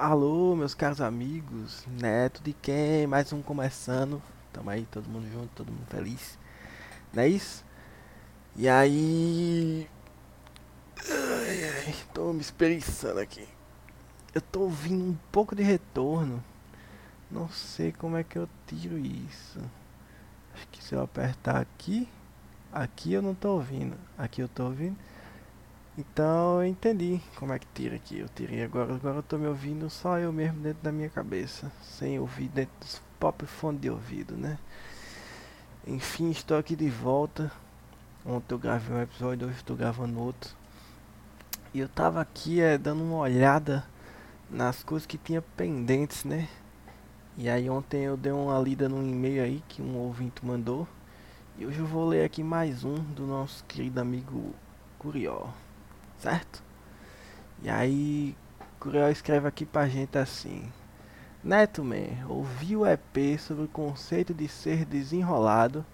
Alô, meus caros amigos, neto de quem? Mais um começando. Tamo aí, todo mundo junto, todo mundo feliz. Não é isso? E aí. Ai, ai, tô me espreguiçando aqui. Eu tô ouvindo um pouco de retorno. Não sei como é que eu tiro isso. Acho que se eu apertar aqui. Aqui eu não tô ouvindo. Aqui eu tô ouvindo. Então eu entendi como é que tira aqui. Eu tirei agora, agora eu tô me ouvindo só eu mesmo dentro da minha cabeça, sem ouvir dentro dos próprios fones de ouvido, né? Enfim, estou aqui de volta. Ontem eu gravei um episódio, hoje estou gravando outro. E eu tava aqui é, dando uma olhada nas coisas que tinha pendentes, né? E aí ontem eu dei uma lida num e-mail aí que um ouvinte mandou. E hoje eu vou ler aqui mais um do nosso querido amigo Curió certo? E aí, Curiel escreve aqui pra gente assim: Neto Man, ouvi o EP sobre o conceito de ser desenrolado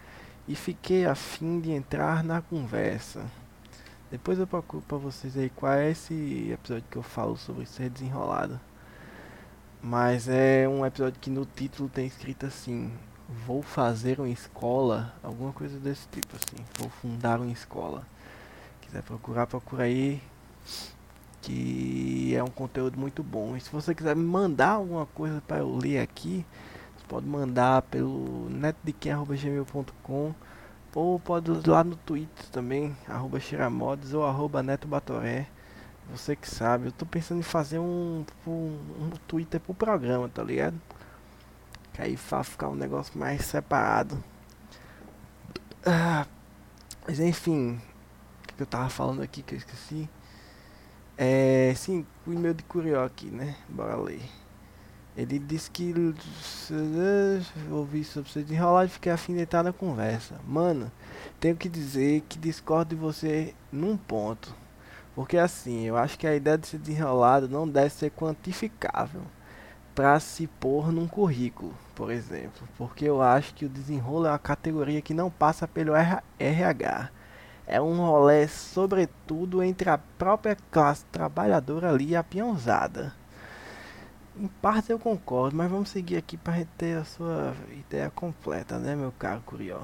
e fiquei afim de entrar na conversa. Depois eu procuro pra vocês aí qual é esse episódio que eu falo sobre ser desenrolado. Mas é um episódio que no título tem escrito assim: Vou fazer uma escola, alguma coisa desse tipo assim. Vou fundar uma escola quiser procurar, procura aí. Que é um conteúdo muito bom. E se você quiser me mandar alguma coisa para eu ler aqui, você pode mandar pelo netdequem.gmail.com ou pode ir lá no Twitter também, arroba xiramodes ou arroba netobatoré. Você que sabe, eu tô pensando em fazer um, um, um Twitter pro programa, tá ligado? Que aí vai ficar um negócio mais separado. Ah, mas enfim, que eu tava falando aqui que eu esqueci. É, sim, o e-mail de Curió aqui, né? Bora ler. Ele disse que ouvi sobre você desenrolar e fiquei afim de entrar na conversa. Mano, tenho que dizer que discordo de você num ponto. Porque assim, eu acho que a ideia de ser desenrolado não deve ser quantificável para se pôr num currículo, por exemplo. Porque eu acho que o desenrolo é uma categoria que não passa pelo RH é um rolê, sobretudo, entre a própria classe trabalhadora ali e a peãozada. Em parte eu concordo, mas vamos seguir aqui para ter a sua ideia completa, né, meu caro Curió?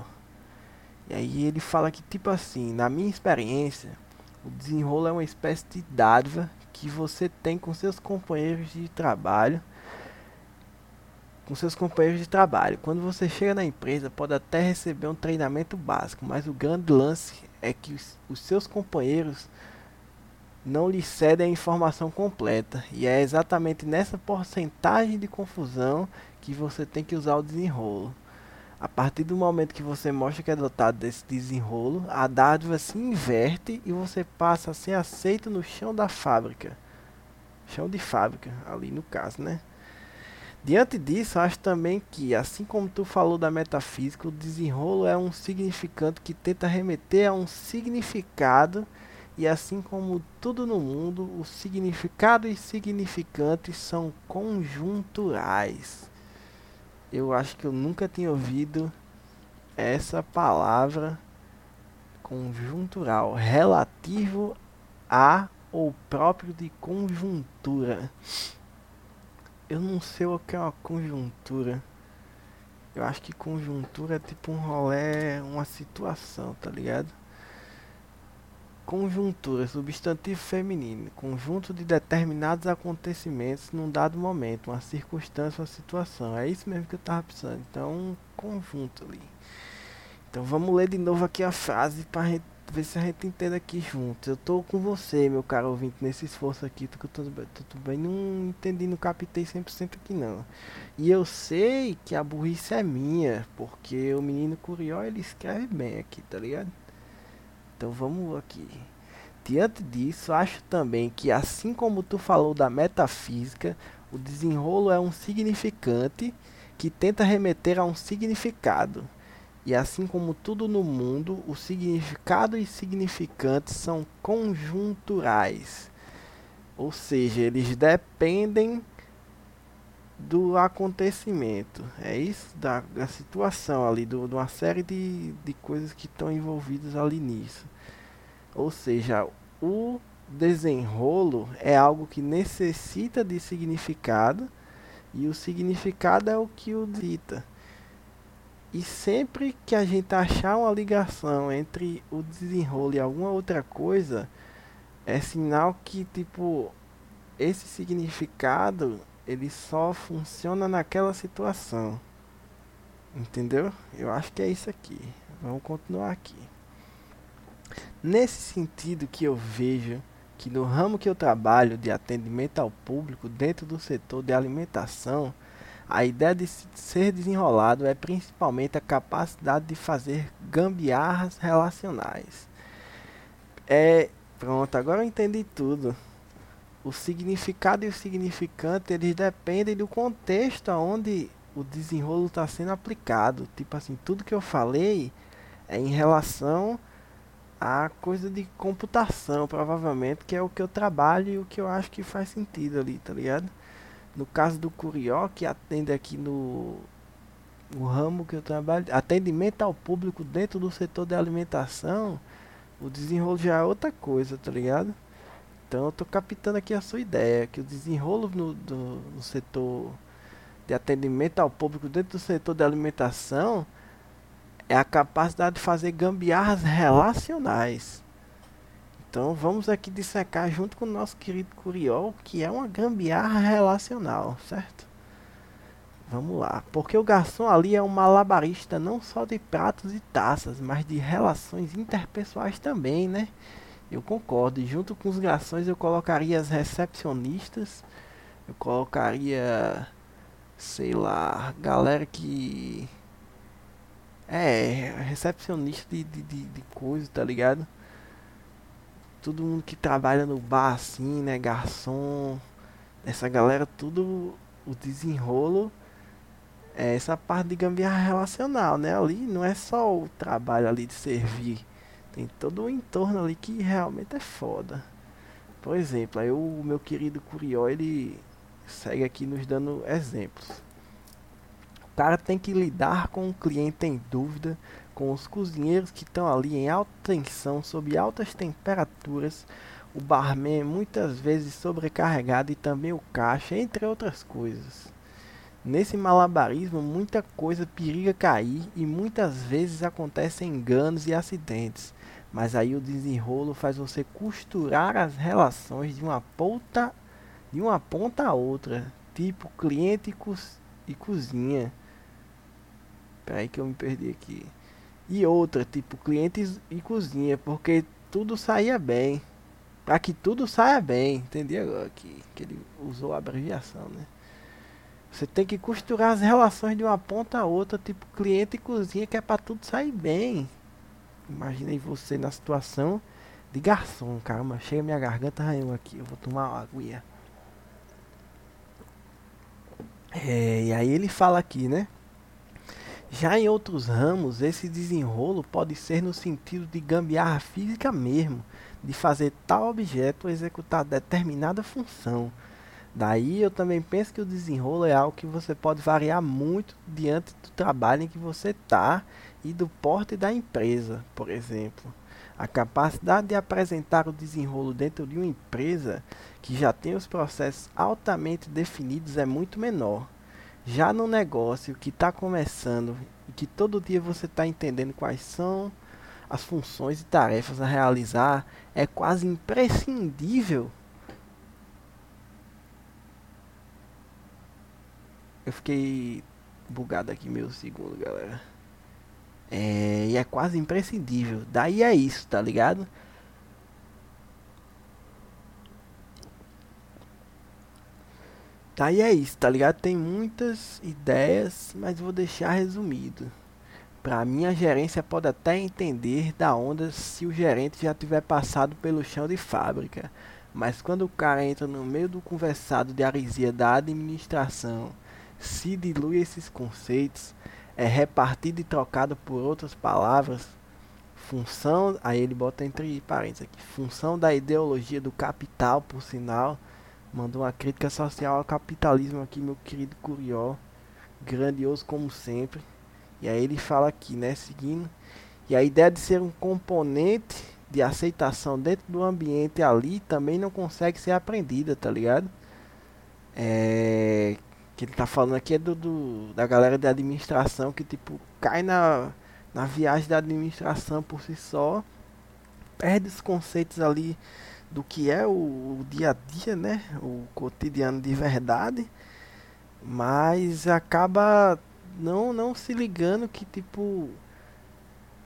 E aí ele fala que, tipo assim, na minha experiência, o desenrolo é uma espécie de dádiva que você tem com seus companheiros de trabalho com seus companheiros de trabalho. Quando você chega na empresa, pode até receber um treinamento básico, mas o grande lance é que os, os seus companheiros não lhe cedem a informação completa. E é exatamente nessa porcentagem de confusão que você tem que usar o desenrolo. A partir do momento que você mostra que é dotado desse desenrolo, a dádiva se inverte e você passa a ser aceito no chão da fábrica. Chão de fábrica, ali no caso, né? Diante disso, acho também que, assim como tu falou da metafísica, o desenrolo é um significante que tenta remeter a um significado, e assim como tudo no mundo, o significado e significante são conjunturais. Eu acho que eu nunca tinha ouvido essa palavra conjuntural, relativo a ou próprio de conjuntura. Eu não sei o que é uma conjuntura. Eu acho que conjuntura é tipo um rolê, uma situação, tá ligado? Conjuntura, substantivo feminino, conjunto de determinados acontecimentos num dado momento, uma circunstância, uma situação. É isso mesmo que eu tava pensando. Então, um conjunto ali. Então, vamos ler de novo aqui a frase pra gente ver se a gente entende aqui juntos. Eu tô com você, meu caro ouvinte, nesse esforço aqui, que eu tô, tô, tô bem, não entendi, não captei 100% aqui não. E eu sei que a burrice é minha, porque o menino Curió, ele escreve bem aqui, tá ligado? Então vamos aqui. Diante disso, acho também que assim como tu falou da metafísica, o desenrolo é um significante que tenta remeter a um significado. E assim como tudo no mundo, o significado e significantes são conjunturais. Ou seja, eles dependem do acontecimento. É isso, da, da situação ali, do, de uma série de, de coisas que estão envolvidas ali nisso. Ou seja, o desenrolo é algo que necessita de significado e o significado é o que o dita. E sempre que a gente achar uma ligação entre o desenrolo e alguma outra coisa, é sinal que tipo esse significado ele só funciona naquela situação. Entendeu? Eu acho que é isso aqui. Vamos continuar aqui. Nesse sentido que eu vejo que no ramo que eu trabalho de atendimento ao público dentro do setor de alimentação, a ideia de ser desenrolado é principalmente a capacidade de fazer gambiarras relacionais. É, pronto, agora eu entendi tudo. O significado e o significante, eles dependem do contexto onde o desenrolo está sendo aplicado. Tipo assim, tudo que eu falei é em relação a coisa de computação, provavelmente, que é o que eu trabalho e o que eu acho que faz sentido ali, tá ligado? No caso do Curió, que atende aqui no, no ramo que eu trabalho, atendimento ao público dentro do setor de alimentação, o desenrolo já é outra coisa, tá ligado? Então eu tô captando aqui a sua ideia, que o desenrolo no, do, no setor de atendimento ao público dentro do setor de alimentação é a capacidade de fazer gambiarras relacionais. Então vamos aqui dissecar junto com o nosso querido Curiol, que é uma gambiarra relacional, certo? Vamos lá. Porque o garçom ali é um malabarista não só de pratos e taças, mas de relações interpessoais também, né? Eu concordo. E junto com os garçons eu colocaria as recepcionistas. Eu colocaria, sei lá, galera que é, recepcionista de, de, de, de coisa, tá ligado? Todo mundo que trabalha no bar assim, né? Garçom. Essa galera, tudo o desenrolo. É essa parte de gambiarra relacional, né? Ali não é só o trabalho ali de servir. Tem todo o entorno ali que realmente é foda. Por exemplo, aí o meu querido Curió, ele segue aqui nos dando exemplos cara tem que lidar com o cliente em dúvida, com os cozinheiros que estão ali em alta tensão, sob altas temperaturas, o barman muitas vezes sobrecarregado e também o caixa, entre outras coisas. Nesse malabarismo, muita coisa periga cair e muitas vezes acontecem enganos e acidentes. Mas aí o desenrolo faz você costurar as relações de uma ponta, de uma ponta a outra, tipo cliente e, co e cozinha. Peraí que eu me perdi aqui. E outra, tipo, clientes e cozinha, porque tudo saía bem. Para que tudo saia bem, entendi agora que, que ele usou a abreviação, né? Você tem que costurar as relações de uma ponta a outra, tipo cliente e cozinha, que é para tudo sair bem. Imaginei você na situação de garçom, caramba, chega minha garganta arranhou aqui, eu vou tomar uma aguinha. É, e aí ele fala aqui, né? Já em outros ramos, esse desenrolo pode ser no sentido de gambiarra física mesmo, de fazer tal objeto executar determinada função. Daí eu também penso que o desenrolo é algo que você pode variar muito diante do trabalho em que você está e do porte da empresa, por exemplo. A capacidade de apresentar o desenrolo dentro de uma empresa que já tem os processos altamente definidos é muito menor. Já no negócio que está começando e que todo dia você está entendendo quais são as funções e tarefas a realizar, é quase imprescindível. Eu fiquei bugado aqui meio segundo, galera. É, e é quase imprescindível. Daí é isso, tá ligado? Tá, e é isso, tá ligado? Tem muitas ideias, mas vou deixar resumido. Pra mim, a gerência pode até entender da onda se o gerente já tiver passado pelo chão de fábrica. Mas quando o cara entra no meio do conversado de arisia da administração, se dilui esses conceitos, é repartido e trocado por outras palavras, função, aí ele bota entre parênteses aqui, função da ideologia do capital, por sinal, Mandou uma crítica social ao capitalismo aqui, meu querido Curió. Grandioso como sempre. E aí ele fala aqui, né? Seguindo. E a ideia de ser um componente de aceitação dentro do ambiente ali também não consegue ser aprendida, tá ligado? É, que ele tá falando aqui é do, do, da galera de administração que tipo cai na, na viagem da administração por si só, perde os conceitos ali do que é o, o dia a dia, né? O cotidiano de verdade, mas acaba não não se ligando que tipo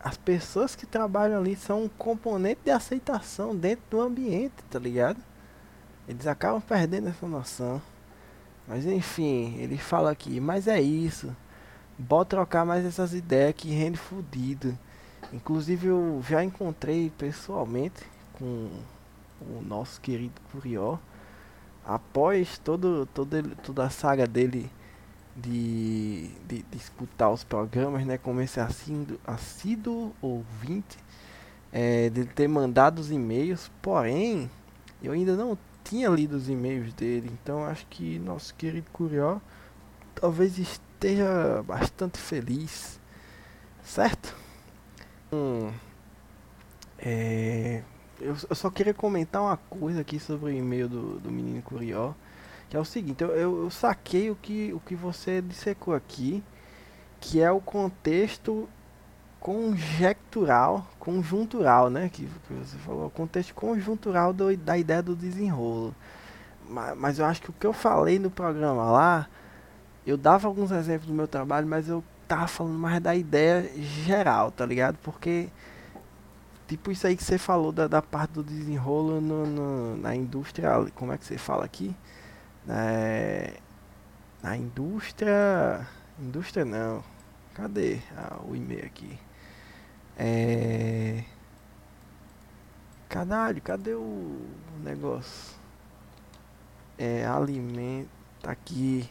as pessoas que trabalham ali são um componente de aceitação dentro do ambiente, tá ligado? Eles acabam perdendo essa noção. Mas enfim, ele fala aqui, mas é isso. Bota trocar mais essas ideias que rende fudido. Inclusive eu já encontrei pessoalmente com o nosso querido Curió. Após todo, todo toda a saga dele de, de, de escutar os programas, né? Como esse assíduo, assíduo ouvinte, é, de ter mandado os e-mails, porém, eu ainda não tinha lido os e-mails dele, então acho que nosso querido Curió talvez esteja bastante feliz, certo? Hum, é, eu, eu, só queria comentar uma coisa aqui sobre o e-mail do, do menino Curió. Que é o seguinte, eu, eu, eu saquei o que, o que você dissecou aqui, que é o contexto conjectural, conjuntural, né? Que, que você falou, o contexto conjuntural do, da ideia do desenrolo. Mas, mas eu acho que o que eu falei no programa lá, eu dava alguns exemplos do meu trabalho, mas eu tava falando mais da ideia geral, tá ligado? Porque, tipo isso aí que você falou da, da parte do desenrolo no, no, na indústria, como é que você fala aqui? É, na indústria. Indústria não. Cadê ah, o e-mail aqui? É. Caralho, cadê o negócio? É alimento. Aqui.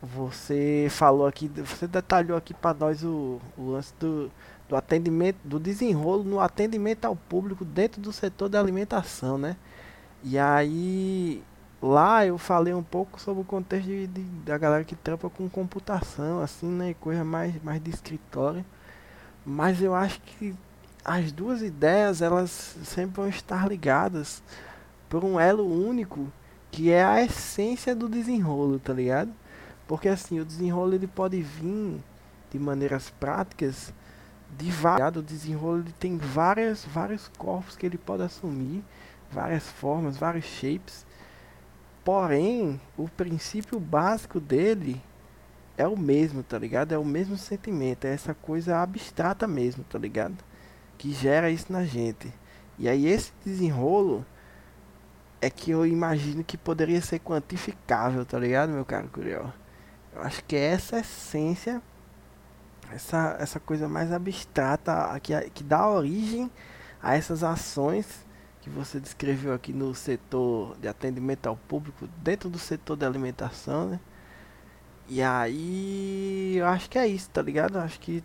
Você falou aqui, você detalhou aqui para nós o, o lance do, do atendimento, do desenrolo no atendimento ao público dentro do setor da alimentação, né? E aí Lá eu falei um pouco sobre o contexto de, de, da galera que trampa com computação, assim, né? Coisa mais, mais de escritório. Mas eu acho que as duas ideias, elas sempre vão estar ligadas por um elo único, que é a essência do desenrolo, tá ligado? Porque assim, o desenrolo ele pode vir de maneiras práticas de vários. O desenrolo ele tem várias, vários corpos que ele pode assumir, várias formas, vários shapes. Porém, o princípio básico dele é o mesmo, tá ligado? É o mesmo sentimento, é essa coisa abstrata mesmo, tá ligado? Que gera isso na gente. E aí esse desenrolo é que eu imagino que poderia ser quantificável, tá ligado, meu caro Curiel? Eu acho que é essa essência, essa, essa coisa mais abstrata que, que dá origem a essas ações que você descreveu aqui no setor de atendimento ao público, dentro do setor de alimentação, né? E aí, eu acho que é isso, tá ligado? Eu acho que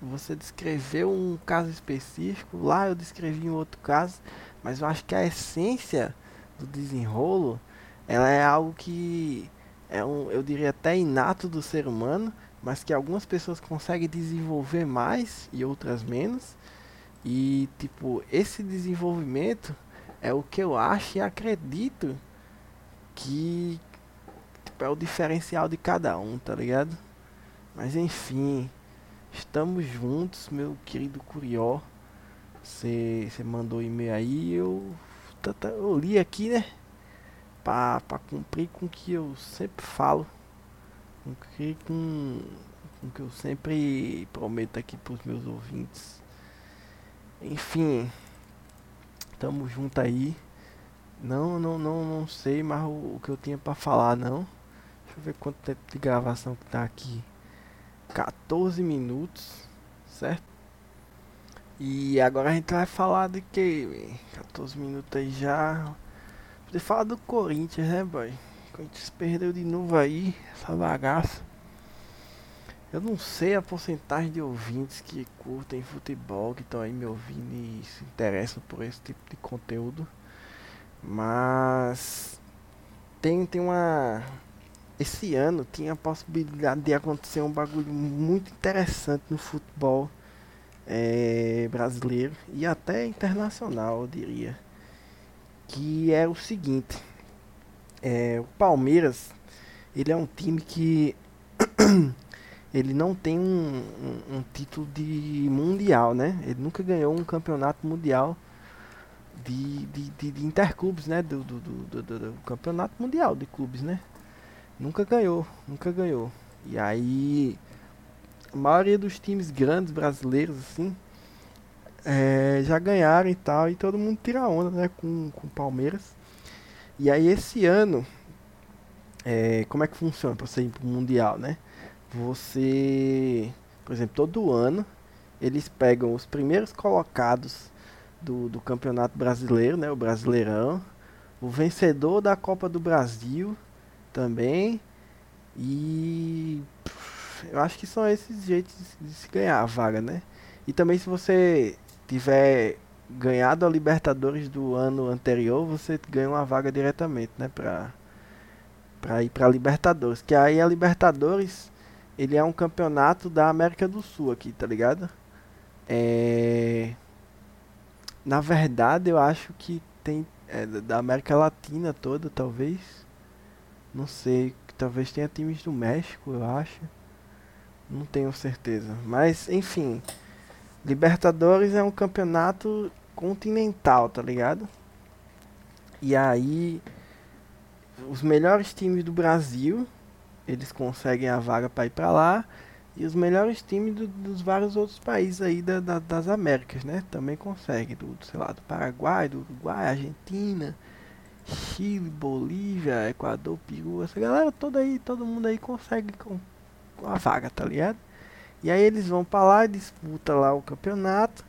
você descreveu um caso específico, lá eu descrevi um outro caso, mas eu acho que a essência do desenrolo, ela é algo que é um, eu diria até inato do ser humano, mas que algumas pessoas conseguem desenvolver mais e outras menos. E tipo, esse desenvolvimento é o que eu acho e acredito que tipo, é o diferencial de cada um, tá ligado? Mas enfim, estamos juntos, meu querido Curió. Você mandou e-mail aí, eu, eu li aqui, né? Pra, pra cumprir com o que eu sempre falo. Cumprir com, com o que eu sempre prometo aqui pros meus ouvintes. Enfim, tamo junto aí. Não, não, não, não sei mais o, o que eu tinha para falar não. Deixa eu ver quanto tempo de gravação que tá aqui. 14 minutos, certo? E agora a gente vai falar de que 14 minutos aí já. Poder falar do Corinthians, né, boy? Corinthians perdeu de novo aí, essa bagaça. Eu não sei a porcentagem de ouvintes que curtem futebol, que estão aí me ouvindo e se interessam por esse tipo de conteúdo. Mas tem, tem uma. Esse ano tinha a possibilidade de acontecer um bagulho muito interessante no futebol. é, brasileiro e até internacional, eu diria. Que é o seguinte: é, o Palmeiras ele é um time que ele não tem um, um, um, título de mundial, né? Ele nunca ganhou um campeonato mundial de, de, de, de interclubes, né? Do, do, do, do, do campeonato mundial de clubes, né? Nunca ganhou, nunca ganhou. E aí a maioria dos times grandes brasileiros, assim, é, já ganharam e tal, e todo mundo tira onda, né, com o Palmeiras. E aí esse ano, é, como é que funciona para você ir pro Mundial, né? Você, por exemplo, todo ano, eles pegam os primeiros colocados do, do Campeonato Brasileiro, né, o Brasileirão, o vencedor da Copa do Brasil também, e eu acho que são esses jeitos de se ganhar a vaga, né? E também se você tiver ganhado a Libertadores do ano anterior, você ganha uma vaga diretamente, né, pra, pra ir pra Libertadores. Que aí a Libertadores, ele é um campeonato da América do Sul aqui, tá ligado? É... Na verdade, eu acho que tem é, da América Latina toda, talvez. Não sei, talvez tenha times do México, eu acho. Não tenho certeza. Mas, enfim. Libertadores é um campeonato continental, tá ligado? E aí. Os melhores times do Brasil. Eles conseguem a vaga para ir para lá. E os melhores times do, dos vários outros países aí da, da, das Américas, né? Também conseguem. Do, sei lá, do Paraguai, do Uruguai, Argentina. Chile, Bolívia, Equador, Peru, essa galera toda aí, todo mundo aí consegue com, a vaga, tá ligado? E aí eles vão para lá, disputa lá o campeonato.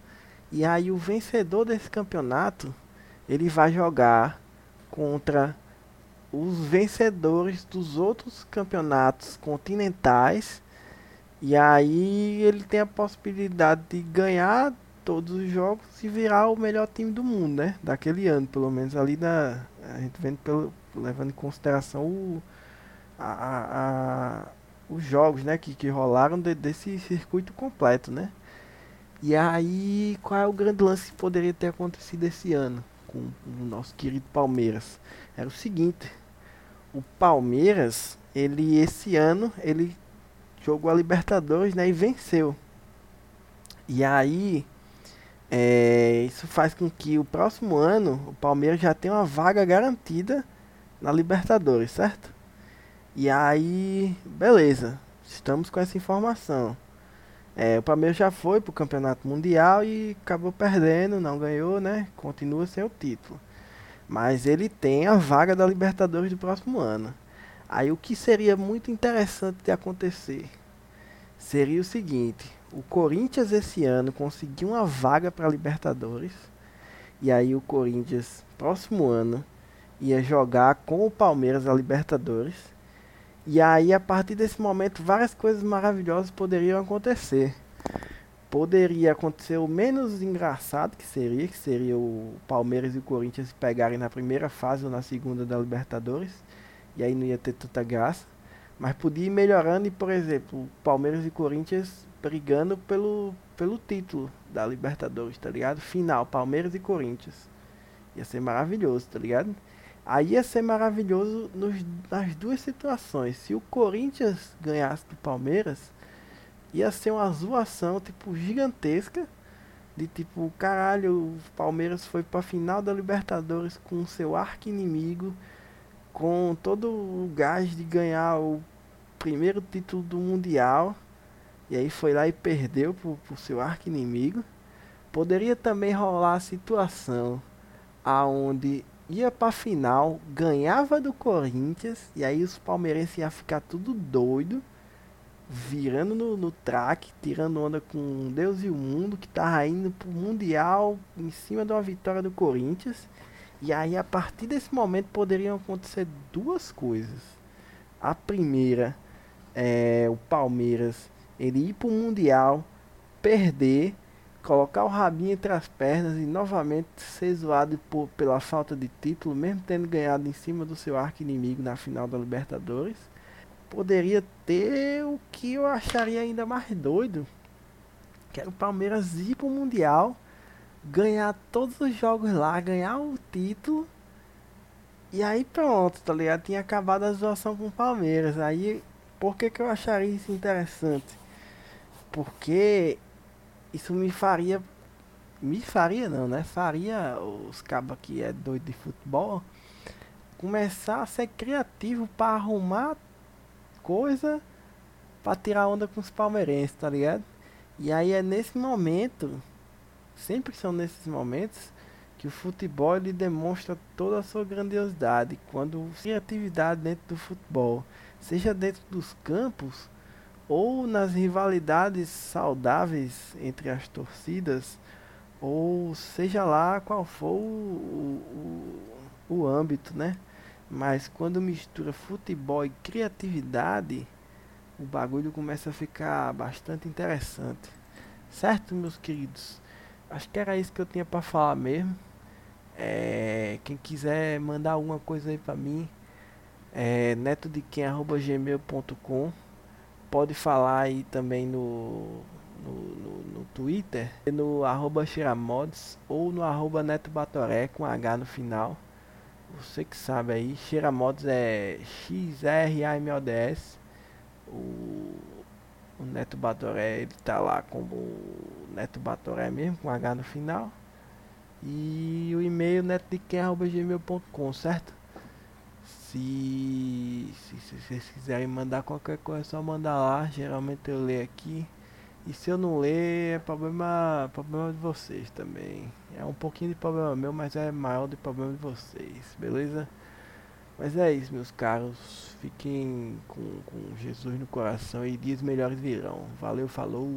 E aí o vencedor desse campeonato, ele vai jogar contra os vencedores dos outros campeonatos continentais. E aí ele tem a possibilidade de ganhar todos os jogos e virar o melhor time do mundo, né? Daquele ano, pelo menos ali na a gente vendo pelo levando em consideração o a, a os jogos, né, que, que rolaram de, desse circuito completo, né? E aí, qual é o grande lance que poderia ter acontecido esse ano com o nosso querido Palmeiras? Era o seguinte, o Palmeiras, ele esse ano, ele jogou a Libertadores, né, e venceu. E aí, é, isso faz com que o próximo ano o Palmeiras já tenha uma vaga garantida na Libertadores, certo? E aí, beleza, estamos com essa informação. É, o Palmeiras já foi pro Campeonato Mundial e acabou perdendo, não ganhou, né? Continua sem o título. Mas ele tem a vaga da Libertadores do próximo ano. Aí o que seria muito interessante de acontecer seria o seguinte: o Corinthians esse ano conseguiu uma vaga para Libertadores. E aí o Corinthians próximo ano ia jogar com o Palmeiras a Libertadores. E aí, a partir desse momento, várias coisas maravilhosas poderiam acontecer. Poderia acontecer o menos engraçado que seria, que seria o Palmeiras e o Corinthians se pegarem na primeira fase ou na segunda da Libertadores. E aí não ia ter tanta graça. Mas podia ir melhorando e, por exemplo, Palmeiras e Corinthians brigando pelo, pelo título da Libertadores, tá ligado? Final, Palmeiras e Corinthians. Ia ser maravilhoso, tá ligado? Aí ia ser maravilhoso nos, nas duas situações. Se o Corinthians ganhasse do Palmeiras, ia ser uma zoação, tipo, gigantesca. De tipo, caralho, o Palmeiras foi pra final da Libertadores com seu arco inimigo, com todo o gás de ganhar o primeiro título do Mundial. E aí foi lá e perdeu pro, pro seu arco inimigo. Poderia também rolar a situação aonde ia pra final, ganhava do Corinthians, e aí os palmeirenses iam ficar tudo doido, virando no, no track, tirando onda com Deus e o mundo, que tava indo pro Mundial em cima de uma vitória do Corinthians. E aí a partir desse momento poderiam acontecer duas coisas. A primeira é o Palmeiras ele ir pro Mundial, perder colocar o rabinho entre as pernas e novamente ser zoado por, pela falta de título, mesmo tendo ganhado em cima do seu arco inimigo na final da Libertadores, poderia ter o que eu acharia ainda mais doido, Quero o Palmeiras ir pro Mundial, ganhar todos os jogos lá, ganhar o título. E aí pronto, tá ligado? Tinha acabado a zoação com o Palmeiras. Aí, por que, que eu acharia isso interessante? Porque isso me faria. Me faria não, né? Faria os cabos que é doido de futebol começar a ser criativo para arrumar coisa para tirar onda com os palmeirenses, tá ligado? E aí é nesse momento, sempre são nesses momentos, que o futebol ele demonstra toda a sua grandiosidade. Quando criatividade dentro do futebol, seja dentro dos campos ou nas rivalidades saudáveis entre as torcidas, ou seja lá qual for o, o, o âmbito, né? Mas quando mistura futebol e criatividade, o bagulho começa a ficar bastante interessante. Certo, meus queridos? Acho que era isso que eu tinha para falar mesmo. É, quem quiser mandar alguma coisa aí para mim, é netodequem.gmail.com Pode falar aí também no, no, no, no Twitter, no arroba Xeramods ou no arroba Neto Batoré com H no final. Você que sabe aí, Xeramods é X-R-A-M-O-D-S o, o Neto Batoré, ele tá lá como Neto Batoré mesmo, com H no final. E o e-mail netdequem.gmail.com, certo? Se, se, se, vocês quiserem mandar qualquer coisa, é só mandar lá. Geralmente eu leio aqui. E se eu não ler, é problema, problema de vocês também. É um pouquinho de problema meu, mas é maior do problema de vocês, beleza? Mas é isso, meus caros. Fiquem com, com Jesus no coração e dias melhores virão. Valeu, falou.